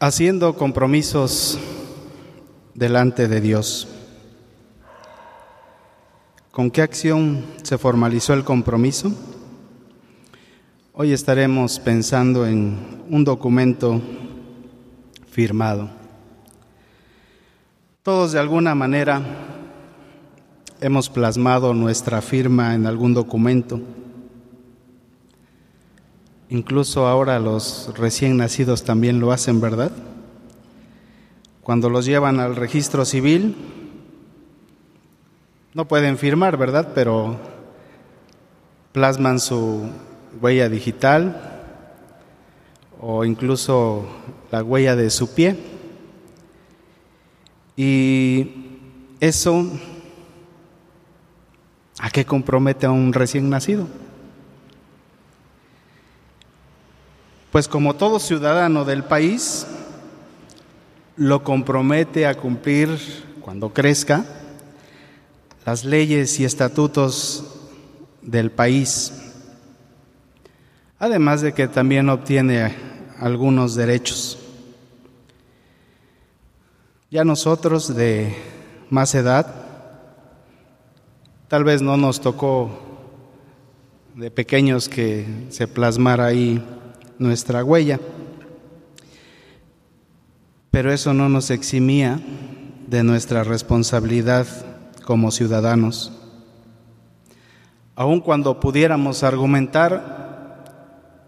haciendo compromisos delante de Dios. ¿Con qué acción se formalizó el compromiso? Hoy estaremos pensando en un documento firmado. Todos de alguna manera hemos plasmado nuestra firma en algún documento. Incluso ahora los recién nacidos también lo hacen, ¿verdad? Cuando los llevan al registro civil, no pueden firmar, ¿verdad? Pero plasman su huella digital o incluso la huella de su pie. Y eso, ¿a qué compromete a un recién nacido? Pues como todo ciudadano del país, lo compromete a cumplir cuando crezca las leyes y estatutos del país, además de que también obtiene algunos derechos. Ya nosotros de más edad, tal vez no nos tocó de pequeños que se plasmara ahí nuestra huella. Pero eso no nos eximía de nuestra responsabilidad como ciudadanos. Aun cuando pudiéramos argumentar,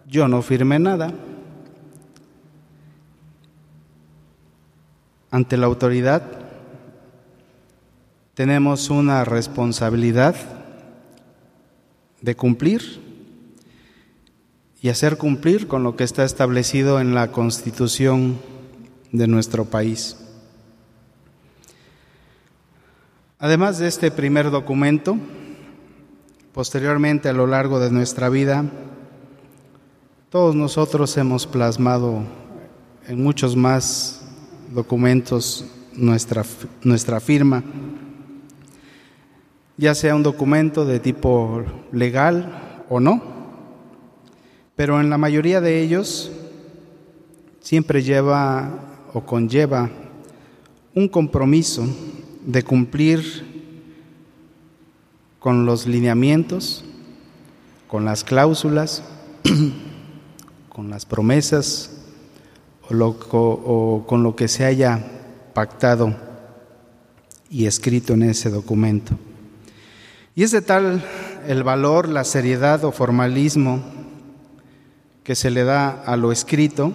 yo no firmé nada. Ante la autoridad tenemos una responsabilidad de cumplir y hacer cumplir con lo que está establecido en la Constitución de nuestro país. Además de este primer documento, posteriormente a lo largo de nuestra vida, todos nosotros hemos plasmado en muchos más documentos nuestra, nuestra firma, ya sea un documento de tipo legal o no pero en la mayoría de ellos siempre lleva o conlleva un compromiso de cumplir con los lineamientos, con las cláusulas, con las promesas o, con lo que se haya pactado y escrito en ese documento. Y es de tal el valor, la seriedad o formalismo que se le da a lo escrito,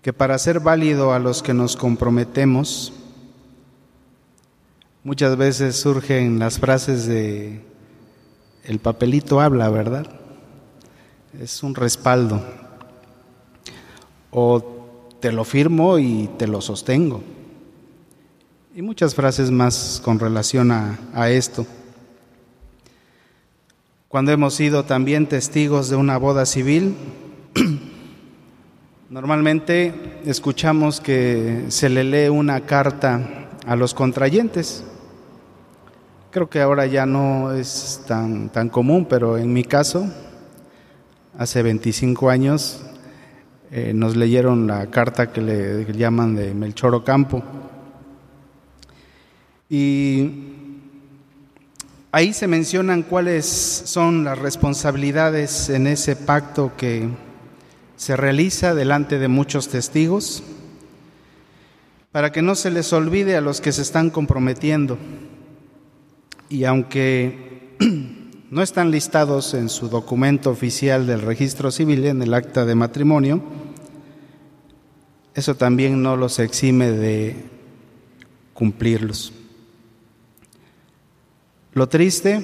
que para ser válido a los que nos comprometemos, muchas veces surgen las frases de el papelito habla, ¿verdad? Es un respaldo. O te lo firmo y te lo sostengo. Y muchas frases más con relación a, a esto cuando hemos sido también testigos de una boda civil, normalmente escuchamos que se le lee una carta a los contrayentes. Creo que ahora ya no es tan, tan común, pero en mi caso, hace 25 años, eh, nos leyeron la carta que le llaman de Melchor Ocampo. Y Ahí se mencionan cuáles son las responsabilidades en ese pacto que se realiza delante de muchos testigos, para que no se les olvide a los que se están comprometiendo. Y aunque no están listados en su documento oficial del registro civil, en el acta de matrimonio, eso también no los exime de cumplirlos. Lo triste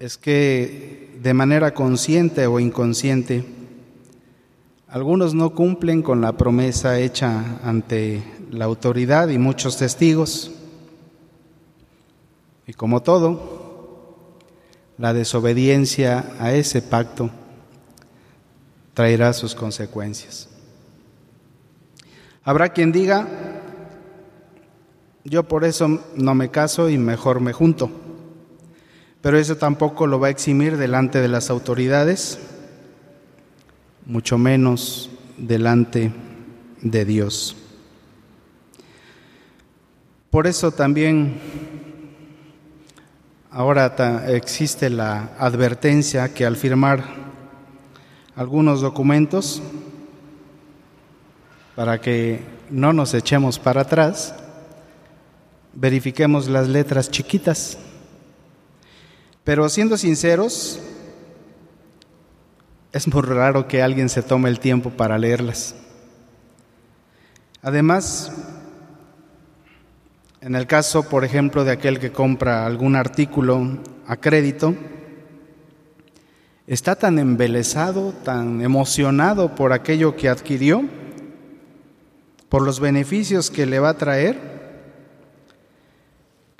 es que de manera consciente o inconsciente, algunos no cumplen con la promesa hecha ante la autoridad y muchos testigos. Y como todo, la desobediencia a ese pacto traerá sus consecuencias. Habrá quien diga, yo por eso no me caso y mejor me junto. Pero eso tampoco lo va a eximir delante de las autoridades, mucho menos delante de Dios. Por eso también ahora existe la advertencia que al firmar algunos documentos, para que no nos echemos para atrás, verifiquemos las letras chiquitas. Pero siendo sinceros, es muy raro que alguien se tome el tiempo para leerlas. Además, en el caso, por ejemplo, de aquel que compra algún artículo a crédito, está tan embelesado, tan emocionado por aquello que adquirió, por los beneficios que le va a traer,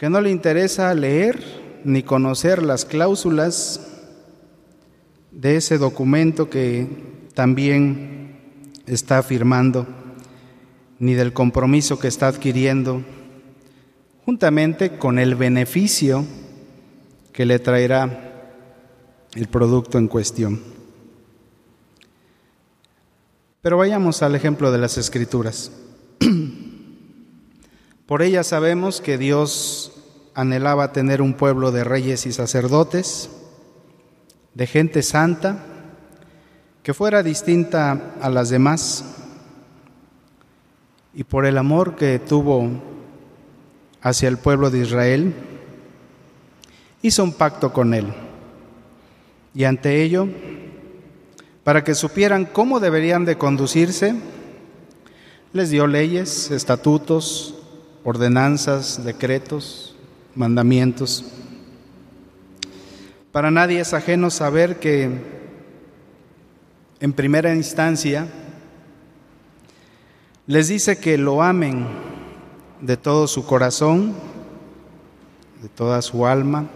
que no le interesa leer ni conocer las cláusulas de ese documento que también está firmando, ni del compromiso que está adquiriendo juntamente con el beneficio que le traerá el producto en cuestión. Pero vayamos al ejemplo de las escrituras. Por ella sabemos que Dios anhelaba tener un pueblo de reyes y sacerdotes, de gente santa, que fuera distinta a las demás, y por el amor que tuvo hacia el pueblo de Israel, hizo un pacto con él. Y ante ello, para que supieran cómo deberían de conducirse, les dio leyes, estatutos, ordenanzas, decretos, mandamientos. Para nadie es ajeno saber que en primera instancia les dice que lo amen de todo su corazón, de toda su alma,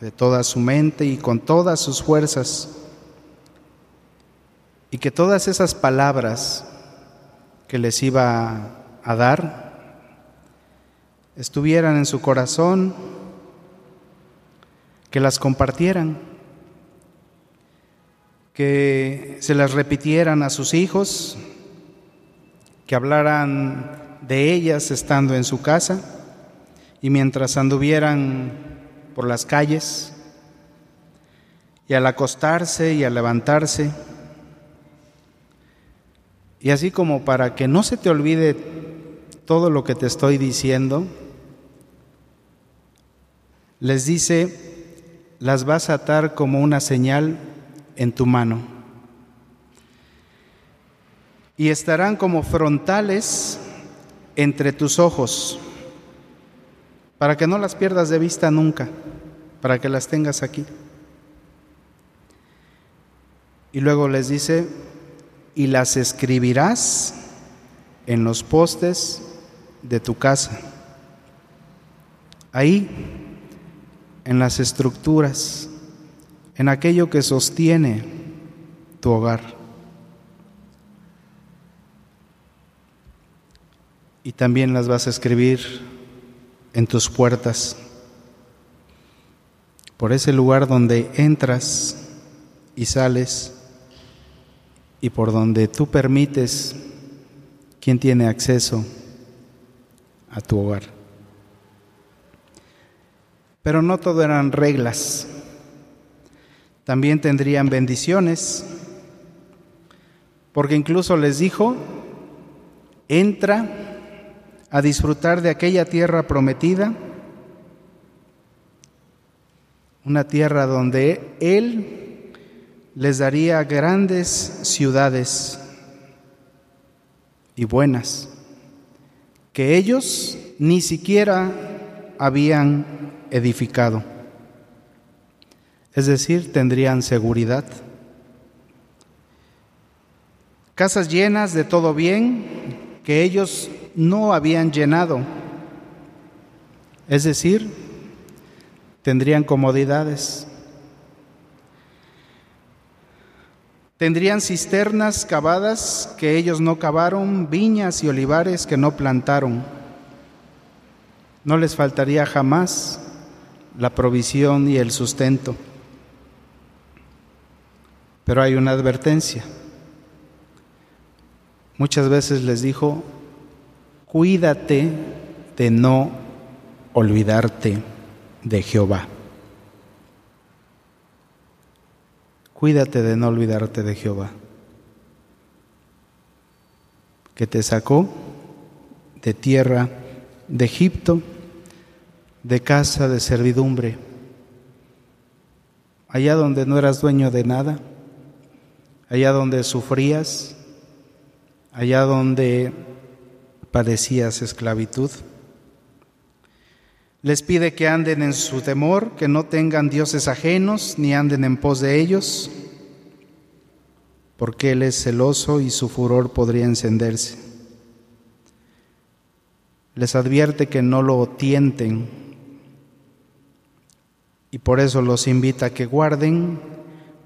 de toda su mente y con todas sus fuerzas. Y que todas esas palabras que les iba a dar estuvieran en su corazón, que las compartieran, que se las repitieran a sus hijos, que hablaran de ellas estando en su casa y mientras anduvieran por las calles y al acostarse y al levantarse. Y así como para que no se te olvide todo lo que te estoy diciendo, les dice, las vas a atar como una señal en tu mano. Y estarán como frontales entre tus ojos, para que no las pierdas de vista nunca, para que las tengas aquí. Y luego les dice, y las escribirás en los postes de tu casa. Ahí, en las estructuras, en aquello que sostiene tu hogar. y también las vas a escribir en tus puertas, por ese lugar donde entras y sales y por donde tú permites quien tiene acceso a tu hogar. Pero no todo eran reglas, también tendrían bendiciones, porque incluso les dijo, entra a disfrutar de aquella tierra prometida, una tierra donde Él les daría grandes ciudades y buenas, que ellos ni siquiera habían edificado. Es decir, tendrían seguridad. Casas llenas de todo bien que ellos no habían llenado. Es decir, tendrían comodidades. Tendrían cisternas cavadas que ellos no cavaron, viñas y olivares que no plantaron. No les faltaría jamás la provisión y el sustento. Pero hay una advertencia. muchas veces les dijo, cuídate de no olvidarte de Jehová. Cuídate de no olvidarte de Jehová, que te sacó de tierra de Egipto, de casa de servidumbre, allá donde no eras dueño de nada, allá donde sufrías, allá donde padecías esclavitud. Les pide que anden en su temor, que no tengan dioses ajenos, ni anden en pos de ellos, porque Él es celoso y su furor podría encenderse. Les advierte que no lo tienten y por eso los invita a que guarden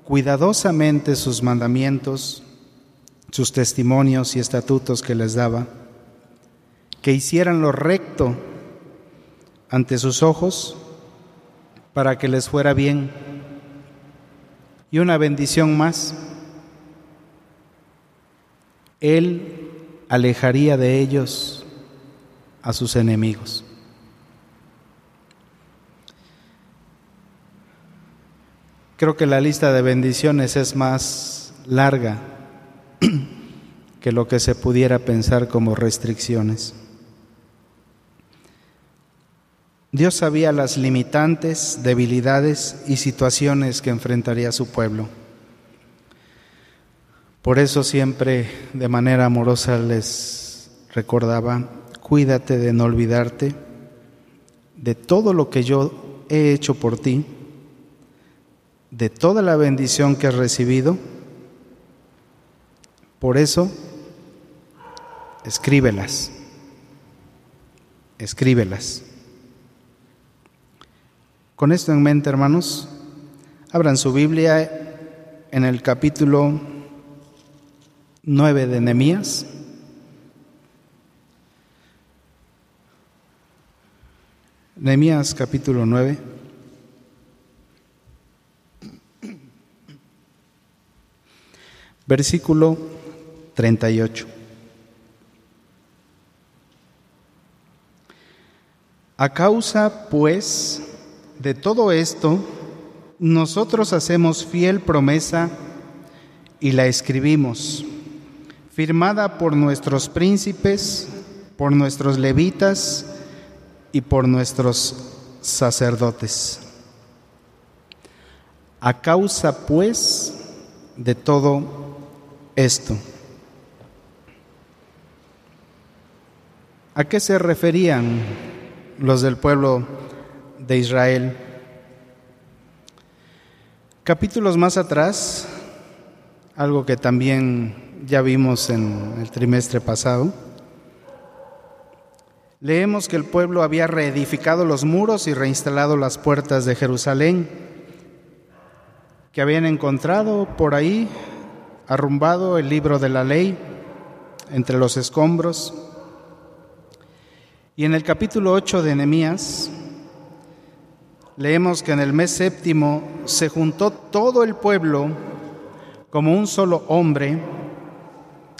cuidadosamente sus mandamientos, sus testimonios y estatutos que les daba, que hicieran lo recto ante sus ojos para que les fuera bien. Y una bendición más, Él alejaría de ellos a sus enemigos. Creo que la lista de bendiciones es más larga que lo que se pudiera pensar como restricciones. Dios sabía las limitantes, debilidades y situaciones que enfrentaría su pueblo. Por eso siempre de manera amorosa les recordaba, cuídate de no olvidarte de todo lo que yo he hecho por ti, de toda la bendición que has recibido. Por eso, escríbelas, escríbelas. Con esto en mente, hermanos, abran su Biblia en el capítulo 9 de Nehemías. Nehemías capítulo 9. Versículo 38. A causa, pues, de todo esto, nosotros hacemos fiel promesa y la escribimos, firmada por nuestros príncipes, por nuestros levitas y por nuestros sacerdotes. A causa, pues, de todo esto. ¿A qué se referían los del pueblo de Israel. Capítulos más atrás, algo que también ya vimos en el trimestre pasado, leemos que el pueblo había reedificado los muros y reinstalado las puertas de Jerusalén, que habían encontrado por ahí arrumbado el libro de la ley entre los escombros. Y en el capítulo 8 de Nehemías leemos que en el mes séptimo se juntó todo el pueblo como un solo hombre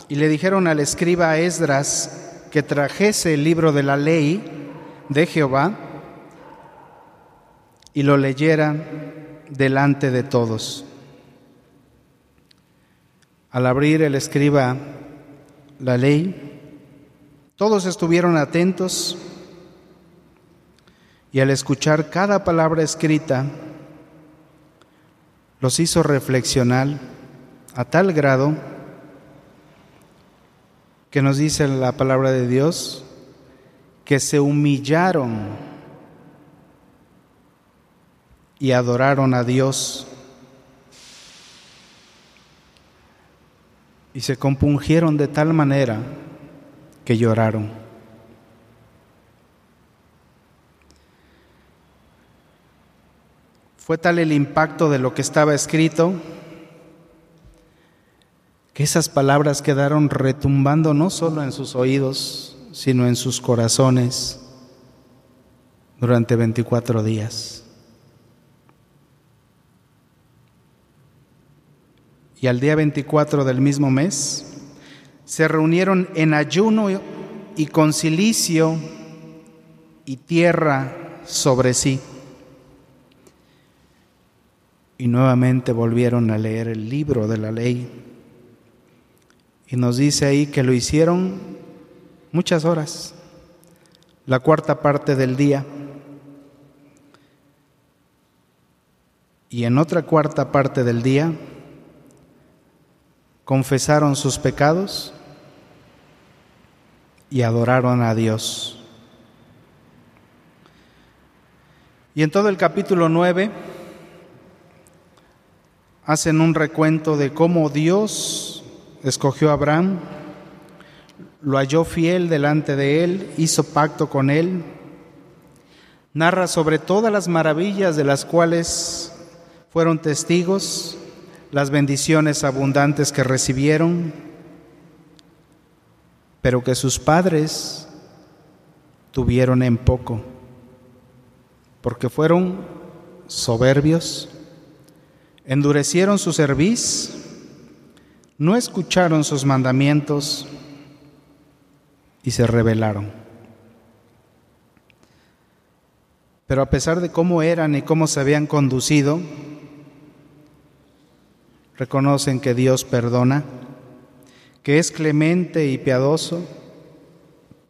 y le dijeron al escriba Esdras que trajese el libro de la ley de Jehová y lo leyera delante de todos. Al abrir el escriba la ley, todos estuvieron atentos y al escuchar cada palabra escrita, los hizo reflexionar a tal grado que nos dice la palabra de Dios que se humillaron y adoraron a Dios y se compungieron de tal manera que lloraron. Fue tal el impacto de lo que estaba escrito que esas palabras quedaron retumbando no solo en sus oídos, sino en sus corazones durante 24 días. Y al día 24 del mismo mes se reunieron en ayuno y con silicio y tierra sobre sí. Y nuevamente volvieron a leer el libro de la ley. Y nos dice ahí que lo hicieron muchas horas, la cuarta parte del día. Y en otra cuarta parte del día confesaron sus pecados y adoraron a Dios. Y en todo el capítulo 9 hacen un recuento de cómo Dios escogió a Abraham, lo halló fiel delante de él, hizo pacto con él, narra sobre todas las maravillas de las cuales fueron testigos, las bendiciones abundantes que recibieron, pero que sus padres tuvieron en poco, porque fueron soberbios, endurecieron su cerviz, no escucharon sus mandamientos y se rebelaron. Pero a pesar de cómo eran y cómo se habían conducido, reconocen que Dios perdona que es clemente y piadoso,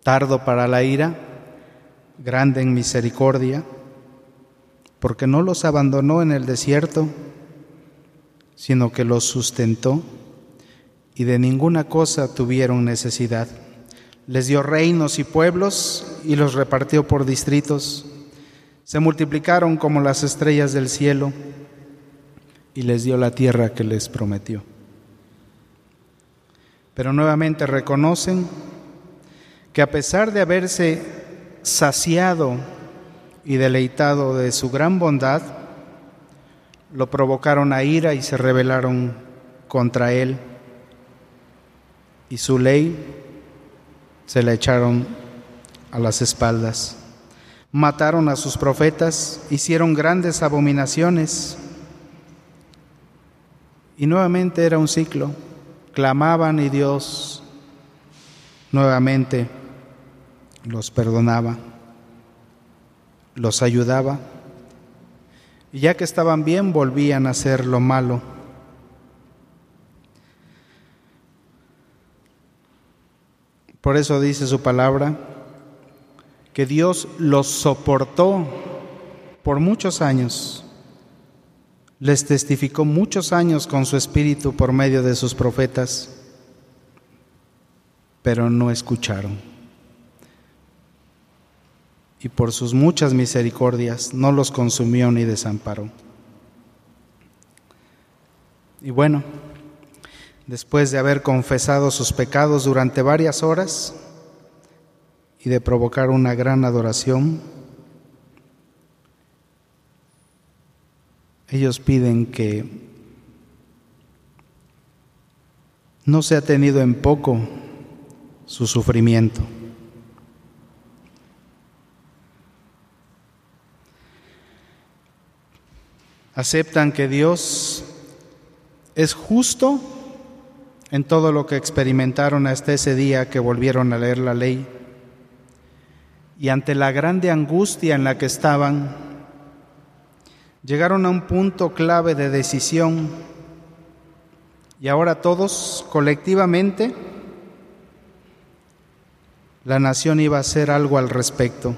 tardo para la ira, grande en misericordia, porque no los abandonó en el desierto, sino que los sustentó y de ninguna cosa tuvieron necesidad. Les dio reinos y pueblos y los repartió por distritos. Se multiplicaron como las estrellas del cielo y les dio la tierra que les prometió pero nuevamente reconocen que a pesar de haberse saciado y deleitado de su gran bondad, lo provocaron a ira y se rebelaron contra él, y su ley se la echaron a las espaldas. Mataron a sus profetas, hicieron grandes abominaciones, y nuevamente era un ciclo. Clamaban y Dios nuevamente los perdonaba, los ayudaba, y ya que estaban bien volvían a hacer lo malo. Por eso dice su palabra que Dios los soportó por muchos años les testificó muchos años con su espíritu por medio de sus profetas, pero no escucharon. Y por sus muchas misericordias no los consumió ni desamparó. Y bueno, después de haber confesado sus pecados durante varias horas y de provocar una gran adoración, Ellos piden que no sea tenido en poco su sufrimiento. Aceptan que Dios es justo en todo lo que experimentaron hasta ese día que volvieron a leer la ley. Y ante la grande angustia en la que estaban, llegaron a un punto clave de decisión y ahora todos colectivamente la nación iba a hacer algo al respecto.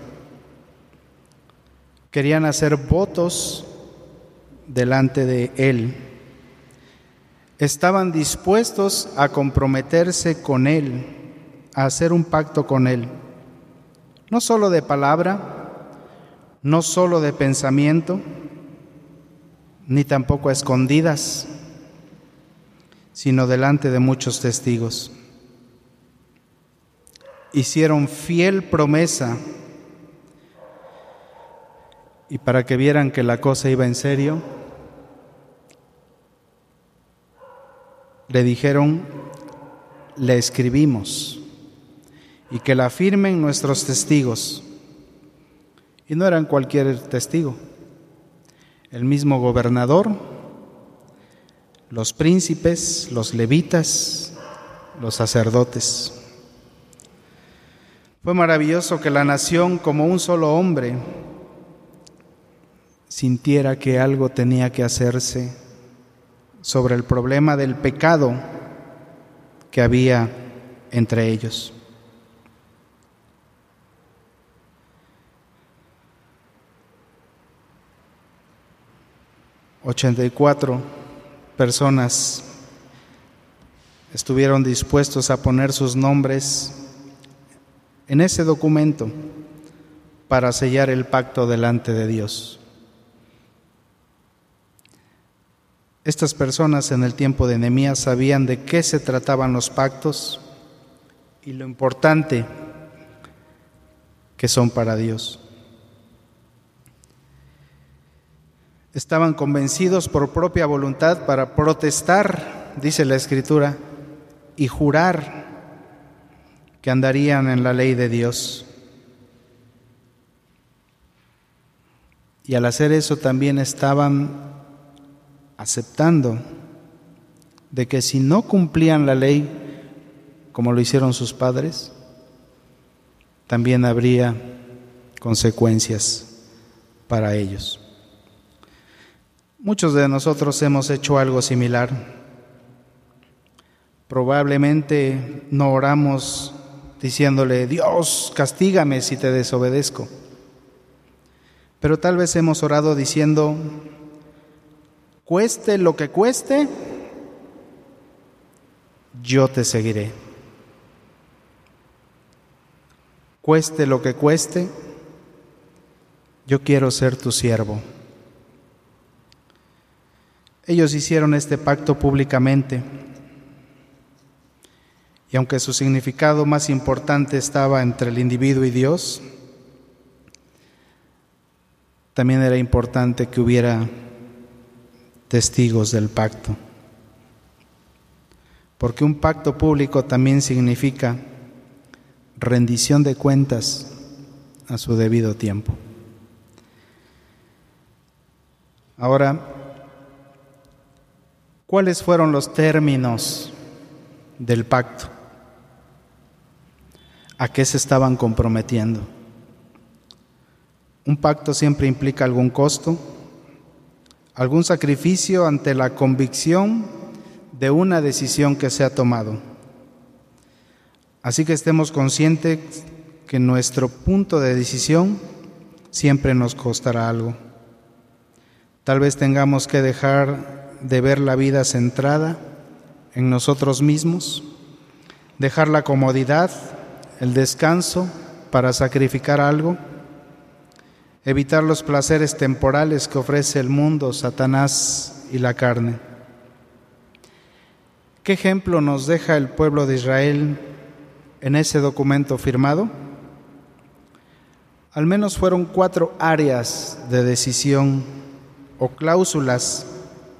Querían hacer votos delante de Él. Estaban dispuestos a comprometerse con Él, a hacer un pacto con Él. No solo de palabra, no solo de pensamiento, ni tampoco a escondidas, sino delante de muchos testigos. Hicieron fiel promesa y para que vieran que la cosa iba en serio, le dijeron, le escribimos y que la firmen nuestros testigos. Y no eran cualquier testigo el mismo gobernador, los príncipes, los levitas los sacerdotes. Fue maravilloso que la nación, como un solo hombre, sintiera que algo tenía que hacerse sobre el problema del pecado que había entre ellos. Ochenta y cuatro personas estuvieron dispuestos a poner sus nombres en ese documento para sellar el pacto delante de Dios. Estas personas en el tiempo de Nehemías sabían de qué se trataban los pactos y lo importante que son para Dios. Estaban convencidos por propia voluntad para protestar, dice la Escritura, y jurar que andarían en la ley de Dios. Y al hacer eso también estaban aceptando de que si no cumplían la ley como lo hicieron sus padres, también habría consecuencias para ellos. Muchos de nosotros hemos hecho algo similar. Probablemente no oramos diciéndole, Dios, castígame si te desobedezco. Pero tal vez hemos orado diciendo, cueste lo que cueste, yo te seguiré. Cueste lo que cueste, yo quiero ser tu siervo. Ellos hicieron este pacto públicamente y aunque su significado más importante estaba entre el individuo y Dios, también era importante que hubiera testigos del pacto. Porque un pacto público también significa rendición de cuentas a su debido tiempo. Ahora, ¿cuáles fueron los términos del pacto? a qué se estaban comprometiendo. Un pacto siempre implica algún costo, algún sacrificio ante la convicción de una decisión que se ha tomado. Así que estemos conscientes que nuestro punto de decisión siempre nos costará algo. Tal vez tengamos que dejar de ver la vida centrada en nosotros mismos, dejar la comodidad el descanso para sacrificar algo, evitar los placeres temporales que ofrece el mundo, Satanás y la carne. ¿Qué ejemplo nos deja el pueblo de Israel en ese documento firmado? Al menos fueron cuatro áreas de decisión o cláusulas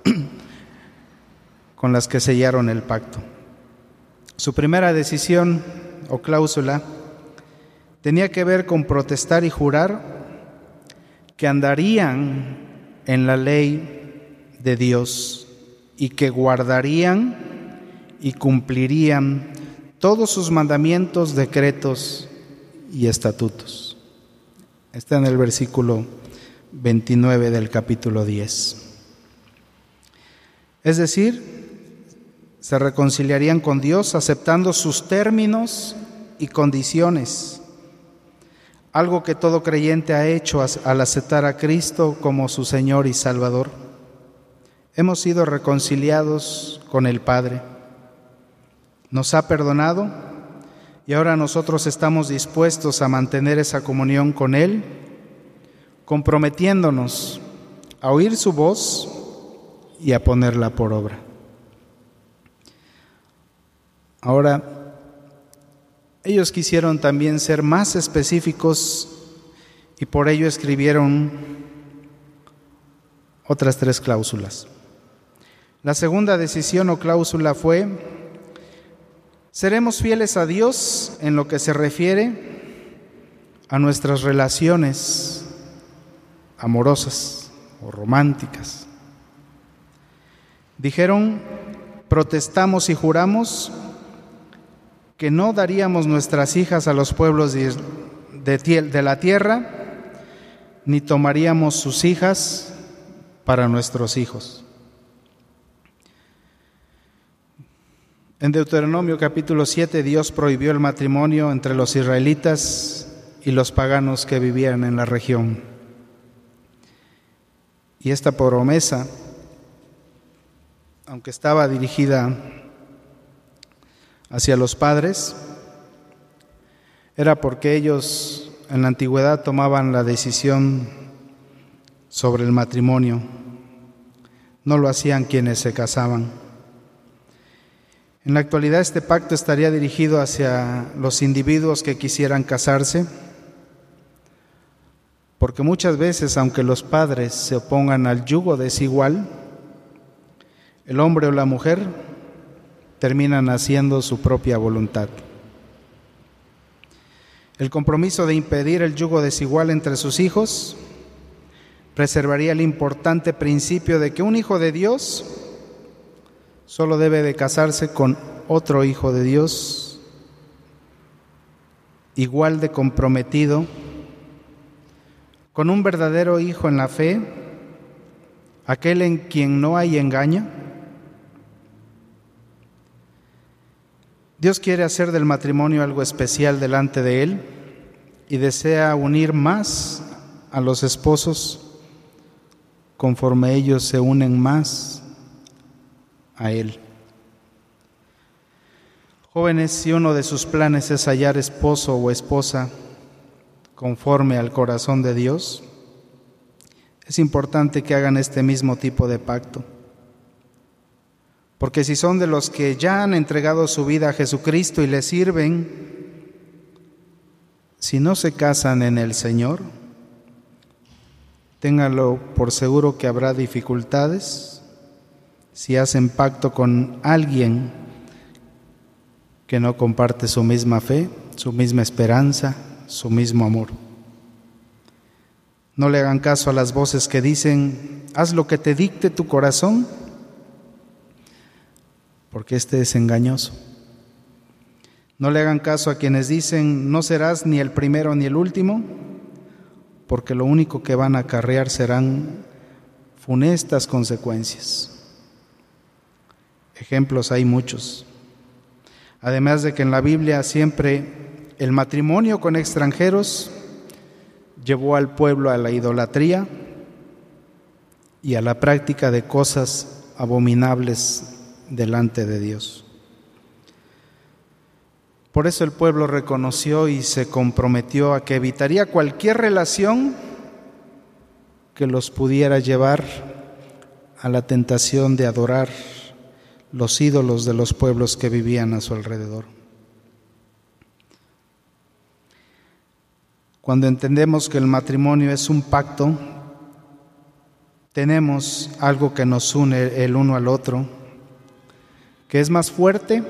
con las que sellaron el pacto. Su primera decisión o cláusula tenía que ver con protestar y jurar que andarían en la ley de Dios y que guardarían y cumplirían todos sus mandamientos, decretos y estatutos. Está en el versículo 29 del capítulo 10. Es decir, se reconciliarían con Dios aceptando sus términos y condiciones, algo que todo creyente ha hecho al aceptar a Cristo como su Señor y Salvador. Hemos sido reconciliados con el Padre, nos ha perdonado y ahora nosotros estamos dispuestos a mantener esa comunión con Él, comprometiéndonos a oír su voz y a ponerla por obra. Ahora, ellos quisieron también ser más específicos y por ello escribieron otras tres cláusulas. La segunda decisión o cláusula fue, seremos fieles a Dios en lo que se refiere a nuestras relaciones amorosas o románticas. Dijeron, protestamos y juramos que no daríamos nuestras hijas a los pueblos de, de la tierra, ni tomaríamos sus hijas para nuestros hijos. En Deuteronomio capítulo 7 Dios prohibió el matrimonio entre los israelitas y los paganos que vivían en la región. Y esta promesa, aunque estaba dirigida hacia los padres, era porque ellos en la antigüedad tomaban la decisión sobre el matrimonio, no lo hacían quienes se casaban. En la actualidad este pacto estaría dirigido hacia los individuos que quisieran casarse, porque muchas veces, aunque los padres se opongan al yugo desigual, el hombre o la mujer terminan haciendo su propia voluntad. El compromiso de impedir el yugo desigual entre sus hijos preservaría el importante principio de que un hijo de Dios solo debe de casarse con otro hijo de Dios igual de comprometido, con un verdadero hijo en la fe, aquel en quien no hay engaño. Dios quiere hacer del matrimonio algo especial delante de Él y desea unir más a los esposos conforme ellos se unen más a Él. Jóvenes, si uno de sus planes es hallar esposo o esposa conforme al corazón de Dios, es importante que hagan este mismo tipo de pacto. Porque si son de los que ya han entregado su vida a Jesucristo y le sirven, si no se casan en el Señor, ténganlo por seguro que habrá dificultades si hacen pacto con alguien que no comparte su misma fe, su misma esperanza, su mismo amor. No le hagan caso a las voces que dicen, haz lo que te dicte tu corazón, porque este es engañoso. No le hagan caso a quienes dicen, no serás ni el primero ni el último, porque lo único que van a acarrear serán funestas consecuencias. Ejemplos hay muchos. Además de que en la Biblia siempre el matrimonio con extranjeros llevó al pueblo a la idolatría y a la práctica de cosas abominables delante de Dios. Por eso el pueblo reconoció y se comprometió a que evitaría cualquier relación que los pudiera llevar a la tentación de adorar los ídolos de los pueblos que vivían a su alrededor. Cuando entendemos que el matrimonio es un pacto, tenemos algo que nos une el uno al otro, que es más fuerte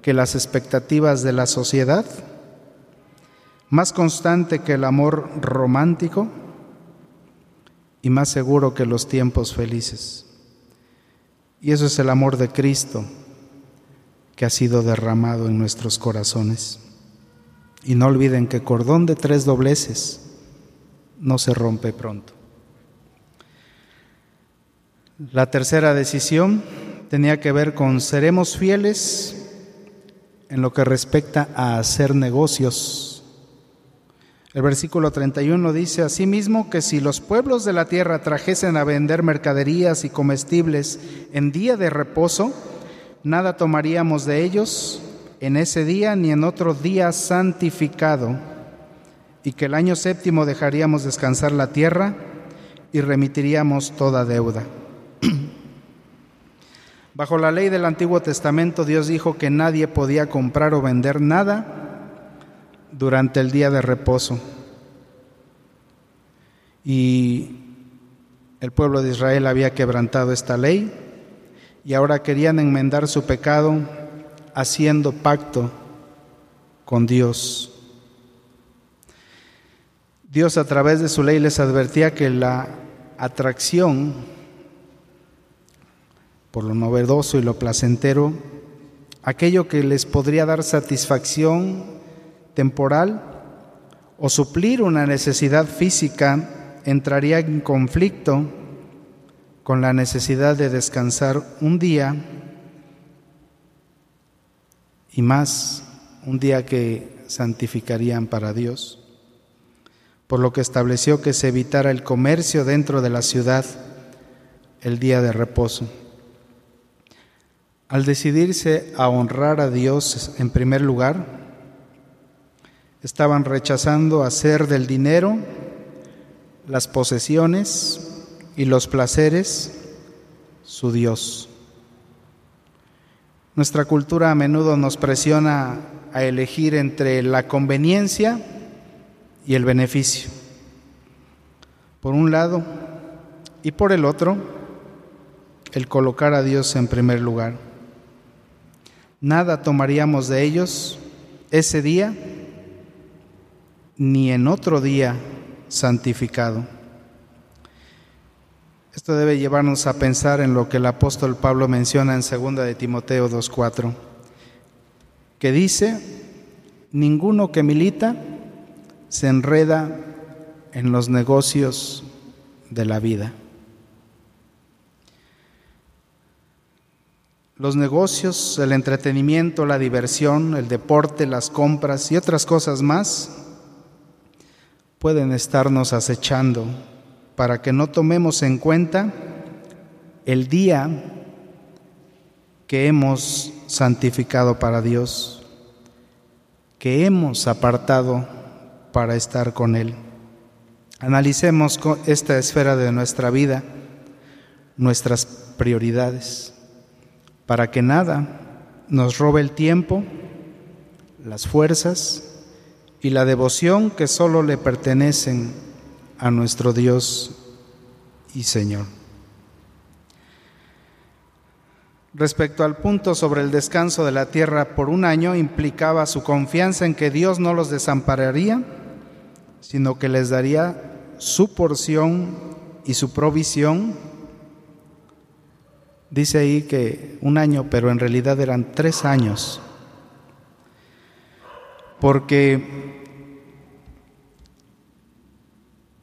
que las expectativas de la sociedad, más constante que el amor romántico y más seguro que los tiempos felices. Y eso es el amor de Cristo que ha sido derramado en nuestros corazones. Y no olviden que cordón de tres dobleces no se rompe pronto. La tercera decisión tenía que ver con seremos fieles en lo que respecta a hacer negocios el versículo 31 dice asimismo que si los pueblos de la tierra trajesen a vender mercaderías y comestibles en día de reposo, nada tomaríamos de ellos en ese día ni en otro día santificado, y que el año séptimo dejaríamos descansar la tierra y remitiríamos toda deuda. Bajo la ley del Antiguo Testamento Dios dijo que nadie podía comprar o vender nada durante el día de reposo. Y el pueblo de Israel había quebrantado esta ley y ahora querían enmendar su pecado haciendo pacto con Dios. Dios a través de su ley les advertía que la atracción por lo novedoso y lo placentero aquello que les podría dar satisfacción temporal o suplir una necesidad física entraría en conflicto con la necesidad de descansar un día y más un día que santificarían para Dios, por lo que estableció que se evitara el comercio dentro de la ciudad el día de reposo. Al decidirse a honrar a Dios en primer lugar, estaban rechazando hacer del dinero, las posesiones y los placeres su Dios. Nuestra cultura a menudo nos presiona a elegir entre la conveniencia y el beneficio. Por un lado, y por el otro, el colocar a Dios en primer lugar. Nada tomaríamos de ellos ese día ni en otro día santificado. Esto debe llevarnos a pensar en lo que el apóstol Pablo menciona en 2 de Timoteo 2.4, que dice, ninguno que milita se enreda en los negocios de la vida. Los negocios, el entretenimiento, la diversión, el deporte, las compras y otras cosas más pueden estarnos acechando para que no tomemos en cuenta el día que hemos santificado para Dios, que hemos apartado para estar con Él. Analicemos esta esfera de nuestra vida, nuestras prioridades, para que nada nos robe el tiempo, las fuerzas y la devoción que solo le pertenecen a nuestro Dios y Señor. Respecto al punto sobre el descanso de la tierra por un año, implicaba su confianza en que Dios no los desampararía, sino que les daría su porción y su provisión. Dice ahí que un año, pero en realidad eran tres años, porque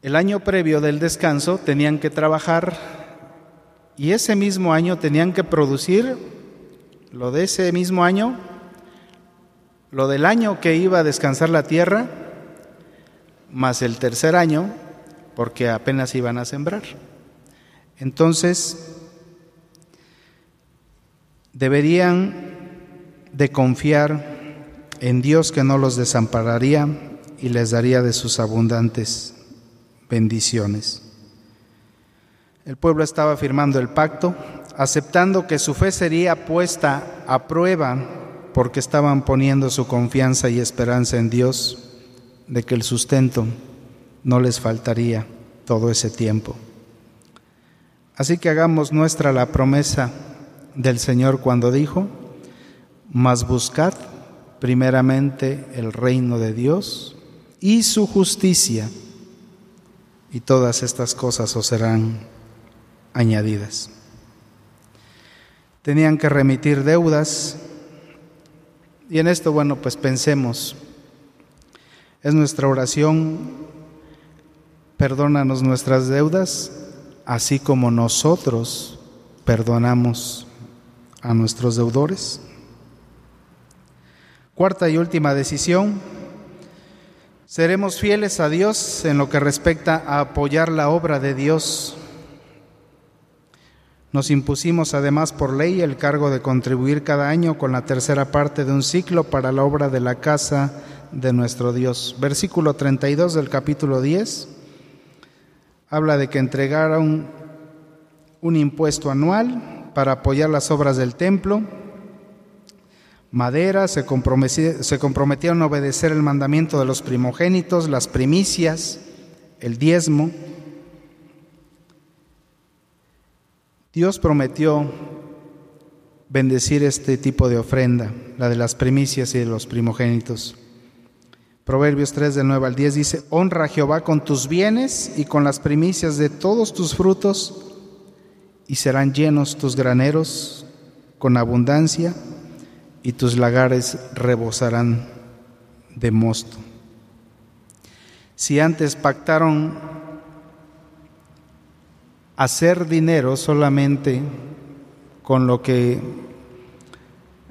el año previo del descanso tenían que trabajar y ese mismo año tenían que producir lo de ese mismo año, lo del año que iba a descansar la tierra, más el tercer año, porque apenas iban a sembrar. Entonces, deberían de confiar en Dios que no los desampararía y les daría de sus abundantes bendiciones. El pueblo estaba firmando el pacto, aceptando que su fe sería puesta a prueba porque estaban poniendo su confianza y esperanza en Dios de que el sustento no les faltaría todo ese tiempo. Así que hagamos nuestra la promesa del Señor cuando dijo, mas buscad primeramente el reino de Dios y su justicia y todas estas cosas os serán añadidas. Tenían que remitir deudas y en esto, bueno, pues pensemos, es nuestra oración, perdónanos nuestras deudas, así como nosotros perdonamos a nuestros deudores. Cuarta y última decisión, Seremos fieles a Dios en lo que respecta a apoyar la obra de Dios. Nos impusimos además por ley el cargo de contribuir cada año con la tercera parte de un ciclo para la obra de la casa de nuestro Dios. Versículo 32 del capítulo 10 habla de que entregaron un impuesto anual para apoyar las obras del templo madera, se, comprometieron a obedecer el mandamiento de los primogénitos, las primicias, el diezmo. Dios prometió bendecir este tipo de ofrenda, la de las primicias y de los primogénitos. Proverbios 3 del 9 al 10 dice, honra a Jehová con tus bienes y con las primicias de todos tus frutos, y serán llenos tus graneros con abundancia y tus lagares rebosarán de mosto. Si antes pactaron hacer dinero solamente con lo que,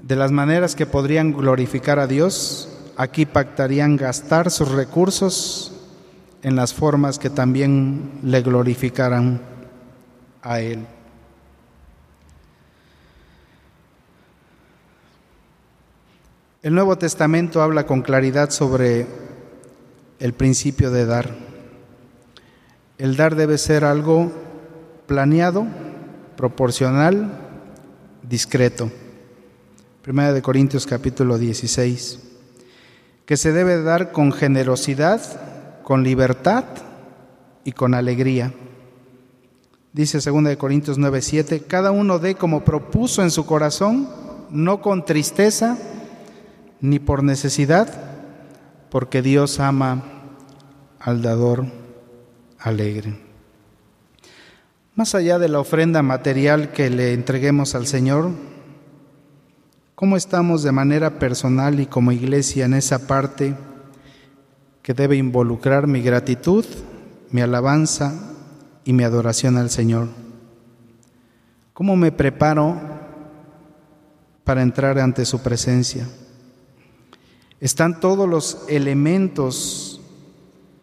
de las maneras que podrían glorificar a Dios, aquí pactarían gastar sus recursos en las formas que también le glorificaran a Él. El Nuevo Testamento habla con claridad sobre el principio de dar. El dar debe ser algo planeado, proporcional, discreto. Primera de Corintios capítulo 16. Que se debe dar con generosidad, con libertad y con alegría. Dice 2 de Corintios 9:7, cada uno dé como propuso en su corazón, no con tristeza, ni por necesidad, porque Dios ama al dador alegre. Más allá de la ofrenda material que le entreguemos al Señor, ¿cómo estamos de manera personal y como iglesia en esa parte que debe involucrar mi gratitud, mi alabanza y mi adoración al Señor? ¿Cómo me preparo para entrar ante su presencia? Están todos los elementos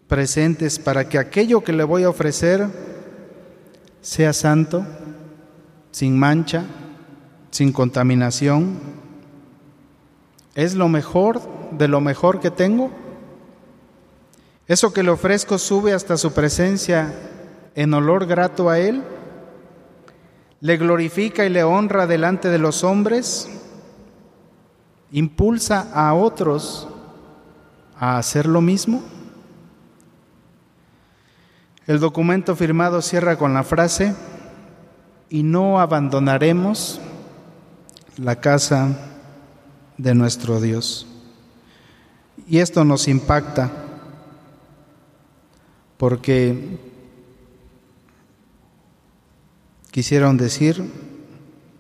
presentes para que aquello que le voy a ofrecer sea santo, sin mancha, sin contaminación. ¿Es lo mejor de lo mejor que tengo? ¿Eso que le ofrezco sube hasta su presencia en olor grato a Él? ¿Le glorifica y le honra delante de los hombres? Impulsa a otros a hacer lo mismo? El documento firmado cierra con la frase, y no abandonaremos la casa de nuestro Dios. Y esto nos impacta porque quisieron decir,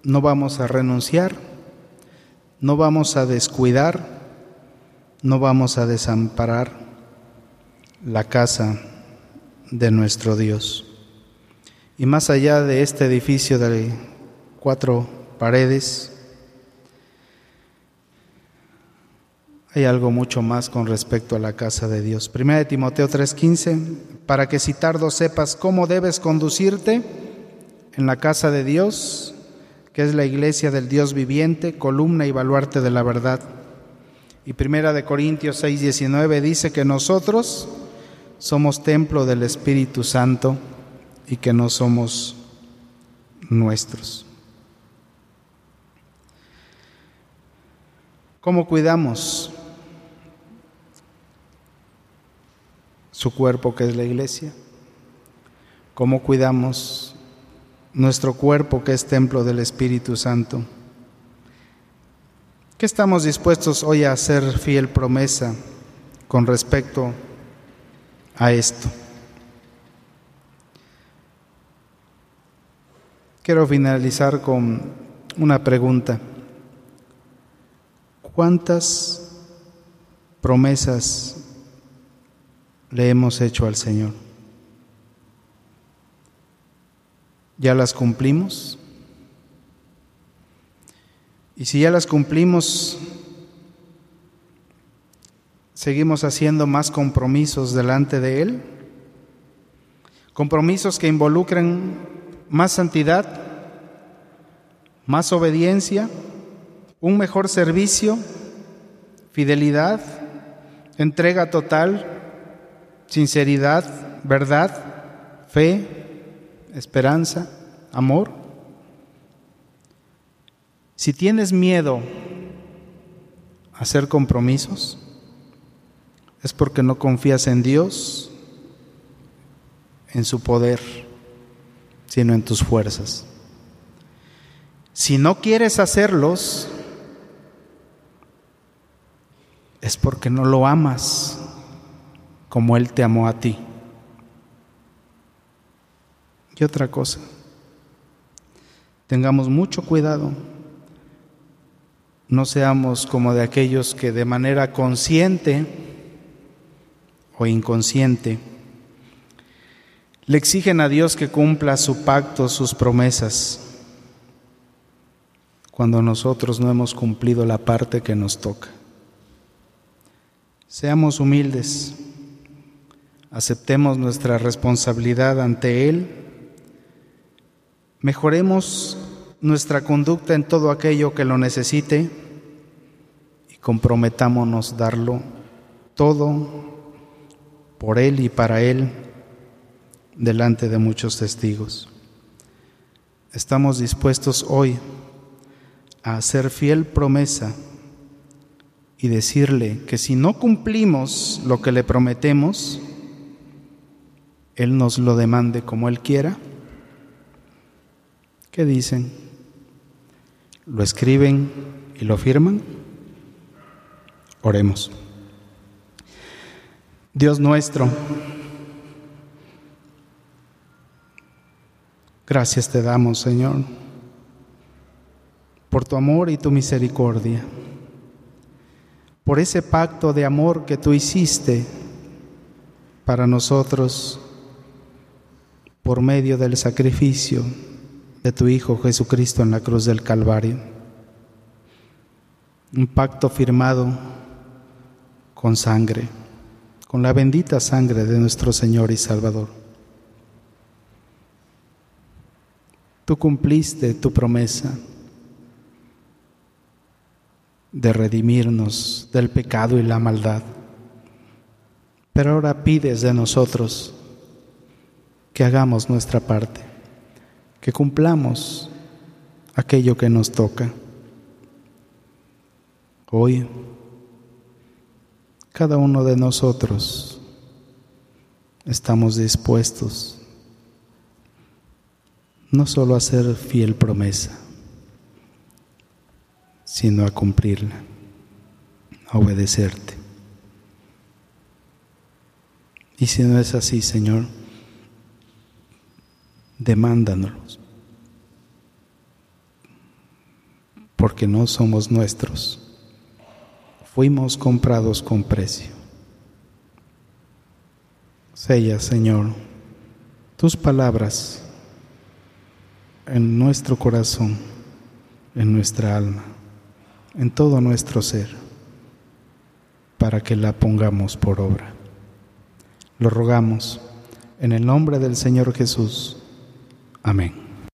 no vamos a renunciar no vamos a descuidar, no vamos a desamparar la casa de nuestro Dios. Y más allá de este edificio de cuatro paredes, hay algo mucho más con respecto a la casa de Dios. Primera de Timoteo 3:15, para que si tardo sepas cómo debes conducirte en la casa de Dios, que es la iglesia del Dios viviente, columna y baluarte de la verdad. Y primera de Corintios 6, 19 dice que nosotros somos templo del Espíritu Santo y que no somos nuestros. ¿Cómo cuidamos su cuerpo que es la iglesia? ¿Cómo cuidamos nuestro cuerpo que es templo del Espíritu Santo. ¿Qué estamos dispuestos hoy a hacer fiel promesa con respecto a esto? Quiero finalizar con una pregunta. ¿Cuántas promesas le hemos hecho al Señor? ¿Ya las cumplimos? Y si ya las cumplimos, seguimos haciendo más compromisos delante de Él. Compromisos que involucren más santidad, más obediencia, un mejor servicio, fidelidad, entrega total, sinceridad, verdad, fe, esperanza, amor. Si tienes miedo a hacer compromisos, es porque no confías en Dios, en su poder, sino en tus fuerzas. Si no quieres hacerlos, es porque no lo amas como Él te amó a ti. Y otra cosa, tengamos mucho cuidado. No seamos como de aquellos que de manera consciente o inconsciente le exigen a Dios que cumpla su pacto, sus promesas, cuando nosotros no hemos cumplido la parte que nos toca. Seamos humildes, aceptemos nuestra responsabilidad ante Él, mejoremos nuestra conducta en todo aquello que lo necesite y comprometámonos darlo todo por Él y para Él delante de muchos testigos. Estamos dispuestos hoy a hacer fiel promesa y decirle que si no cumplimos lo que le prometemos, Él nos lo demande como Él quiera. ¿Qué dicen? ¿Lo escriben y lo firman? Oremos. Dios nuestro, Gracias te damos, Señor, por tu amor y tu misericordia, por ese pacto de amor que tú hiciste para nosotros por medio del sacrificio de tu Hijo Jesucristo en la cruz del Calvario. Un pacto firmado con sangre, con la bendita sangre de nuestro Señor y Salvador. Tú cumpliste tu promesa de redimirnos del pecado y la maldad. Pero ahora pides de nosotros que hagamos nuestra parte, que cumplamos aquello que nos toca. Hoy, cada uno de nosotros estamos dispuestos no solo a hacer fiel promesa, sino a cumplirla, a obedecerte. Y si no es así, Señor, demándanos, porque no somos nuestros, fuimos comprados con precio. Sella, Señor, tus palabras en nuestro corazón, en nuestra alma, en todo nuestro ser, para que la pongamos por obra. Lo rogamos en el nombre del Señor Jesús. Amén.